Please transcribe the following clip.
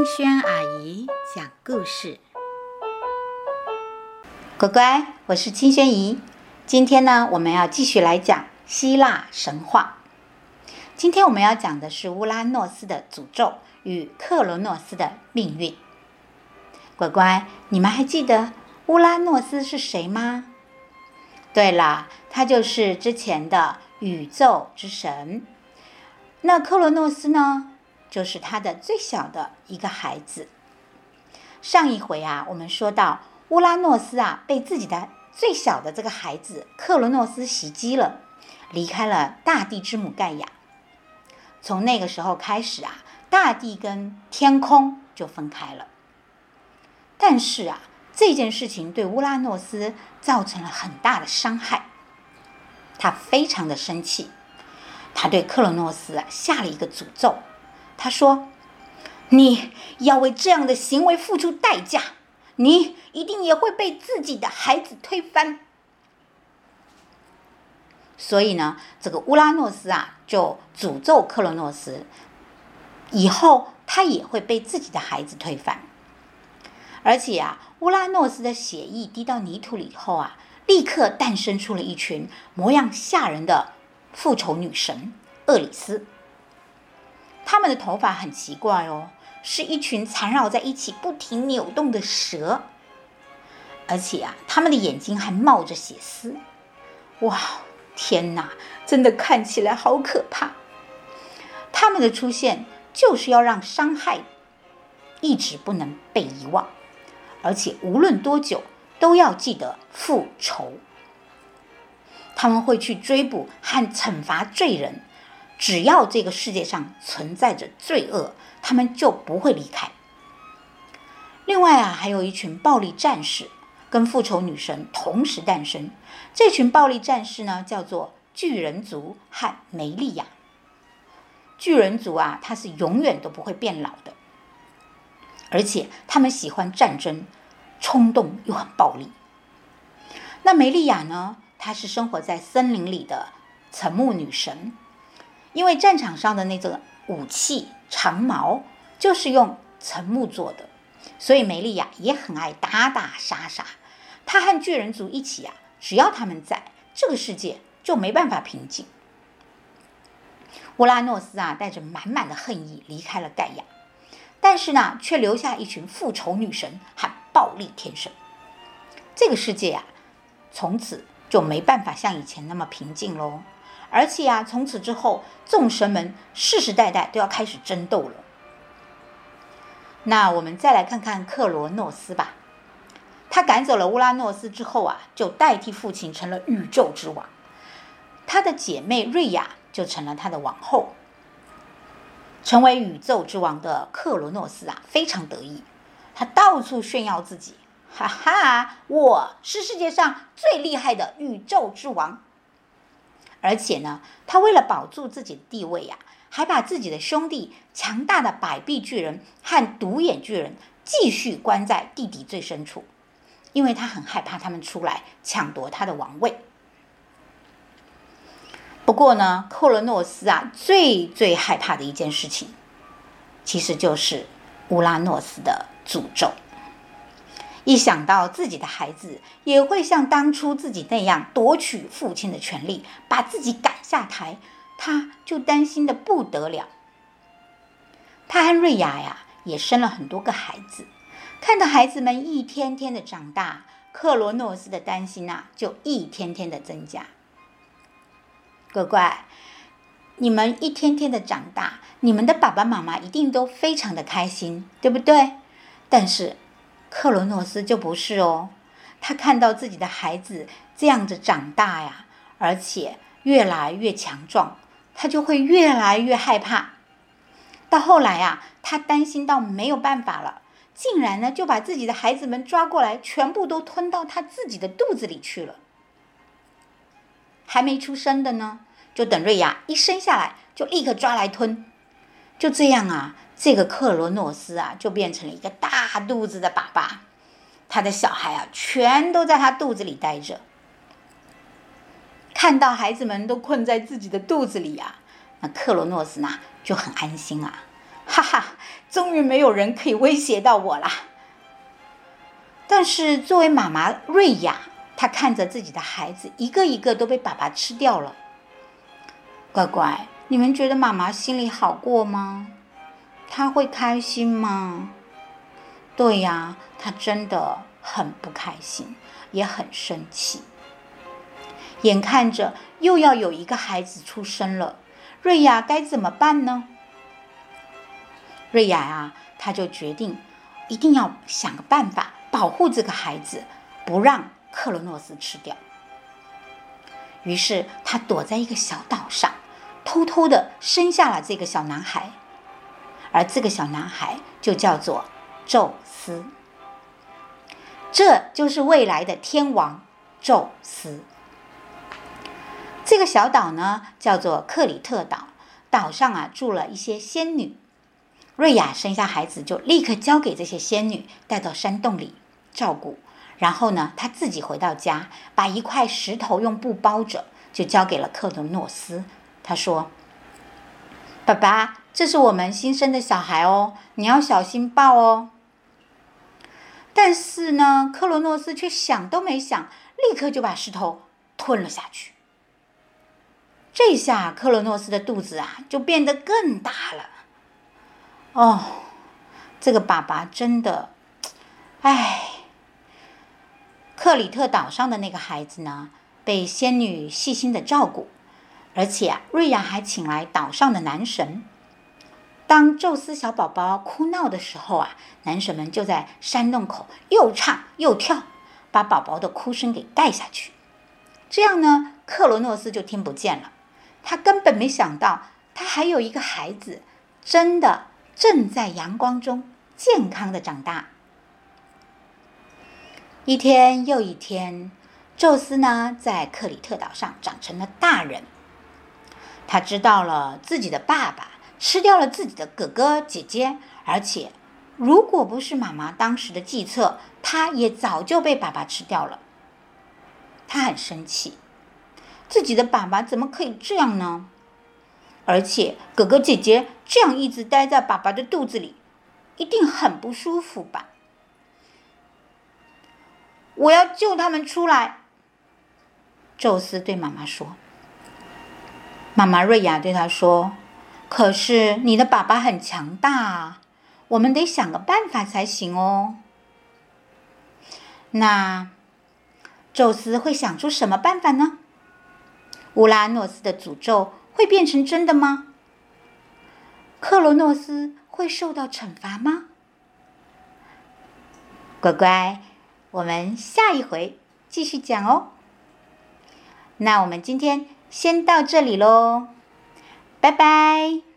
清轩阿姨讲故事，乖乖，我是青萱姨。今天呢，我们要继续来讲希腊神话。今天我们要讲的是乌拉诺斯的诅咒与克罗诺斯的命运。乖乖，你们还记得乌拉诺斯是谁吗？对了，他就是之前的宇宙之神。那克罗诺斯呢？就是他的最小的一个孩子。上一回啊，我们说到乌拉诺斯啊，被自己的最小的这个孩子克罗诺斯袭击了，离开了大地之母盖亚。从那个时候开始啊，大地跟天空就分开了。但是啊，这件事情对乌拉诺斯造成了很大的伤害，他非常的生气，他对克罗诺斯下了一个诅咒。他说：“你要为这样的行为付出代价，你一定也会被自己的孩子推翻。”所以呢，这个乌拉诺斯啊，就诅咒克罗诺斯，以后他也会被自己的孩子推翻。而且啊，乌拉诺斯的血液滴到泥土里以后啊，立刻诞生出了一群模样吓人的复仇女神厄里斯。他们的头发很奇怪哦，是一群缠绕在一起、不停扭动的蛇，而且啊，他们的眼睛还冒着血丝。哇，天哪，真的看起来好可怕！他们的出现就是要让伤害一直不能被遗忘，而且无论多久都要记得复仇。他们会去追捕和惩罚罪人。只要这个世界上存在着罪恶，他们就不会离开。另外啊，还有一群暴力战士跟复仇女神同时诞生。这群暴力战士呢，叫做巨人族和梅利亚。巨人族啊，他是永远都不会变老的，而且他们喜欢战争，冲动又很暴力。那梅利亚呢，她是生活在森林里的沉木女神。因为战场上的那个武器长矛就是用沉木做的，所以梅利亚也很爱打打杀杀。他和巨人族一起啊，只要他们在，这个世界就没办法平静。乌拉诺斯啊，带着满满的恨意离开了盖亚，但是呢，却留下一群复仇女神和暴力天神。这个世界啊，从此就没办法像以前那么平静喽。而且啊，从此之后，众神们世世代代都要开始争斗了。那我们再来看看克罗诺斯吧。他赶走了乌拉诺斯之后啊，就代替父亲成了宇宙之王。他的姐妹瑞亚就成了他的王后。成为宇宙之王的克罗诺斯啊，非常得意，他到处炫耀自己，哈哈，我是世界上最厉害的宇宙之王。而且呢，他为了保住自己的地位呀、还把自己的兄弟强大的百臂巨人和独眼巨人继续关在地底最深处，因为他很害怕他们出来抢夺他的王位。不过呢，克罗诺斯啊，最最害怕的一件事情，其实就是乌拉诺斯的诅咒。一想到自己的孩子也会像当初自己那样夺取父亲的权利，把自己赶下台，他就担心的不得了。他和瑞亚呀也生了很多个孩子，看到孩子们一天天的长大，克罗诺斯的担心呐就一天天的增加。乖乖，你们一天天的长大，你们的爸爸妈妈一定都非常的开心，对不对？但是。克罗诺斯就不是哦，他看到自己的孩子这样子长大呀，而且越来越强壮，他就会越来越害怕。到后来啊，他担心到没有办法了，竟然呢就把自己的孩子们抓过来，全部都吞到他自己的肚子里去了。还没出生的呢，就等瑞亚一生下来，就立刻抓来吞。就这样啊。这个克罗诺斯啊，就变成了一个大肚子的爸爸，他的小孩啊，全都在他肚子里待着。看到孩子们都困在自己的肚子里啊，那克罗诺斯呢就很安心啊，哈哈，终于没有人可以威胁到我啦。但是作为妈妈瑞亚，她看着自己的孩子一个一个都被爸爸吃掉了。乖乖，你们觉得妈妈心里好过吗？他会开心吗？对呀，他真的很不开心，也很生气。眼看着又要有一个孩子出生了，瑞亚该怎么办呢？瑞亚啊，她就决定一定要想个办法保护这个孩子，不让克罗诺斯吃掉。于是，他躲在一个小岛上，偷偷的生下了这个小男孩。而这个小男孩就叫做宙斯，这就是未来的天王宙斯。这个小岛呢，叫做克里特岛，岛上啊住了一些仙女。瑞亚生下孩子就立刻交给这些仙女带到山洞里照顾，然后呢，她自己回到家，把一块石头用布包着，就交给了克罗诺斯。她说：“爸爸。”这是我们新生的小孩哦，你要小心抱哦。但是呢，克罗诺斯却想都没想，立刻就把石头吞了下去。这下克罗诺斯的肚子啊，就变得更大了。哦，这个爸爸真的，哎。克里特岛上的那个孩子呢，被仙女细心的照顾，而且啊，瑞亚还请来岛上的男神。当宙斯小宝宝哭闹的时候啊，男神们就在山洞口又唱又跳，把宝宝的哭声给盖下去。这样呢，克罗诺斯就听不见了。他根本没想到，他还有一个孩子，真的正在阳光中健康的长大。一天又一天，宙斯呢，在克里特岛上长成了大人。他知道了自己的爸爸。吃掉了自己的哥哥姐姐，而且，如果不是妈妈当时的计策，他也早就被爸爸吃掉了。他很生气，自己的爸爸怎么可以这样呢？而且哥哥姐姐这样一直待在爸爸的肚子里，一定很不舒服吧？我要救他们出来。宙斯对妈妈说。妈妈瑞亚对他说。可是你的爸爸很强大，我们得想个办法才行哦。那宙斯会想出什么办法呢？乌拉诺斯的诅咒会变成真的吗？克罗诺斯会受到惩罚吗？乖乖，我们下一回继续讲哦。那我们今天先到这里喽。拜拜。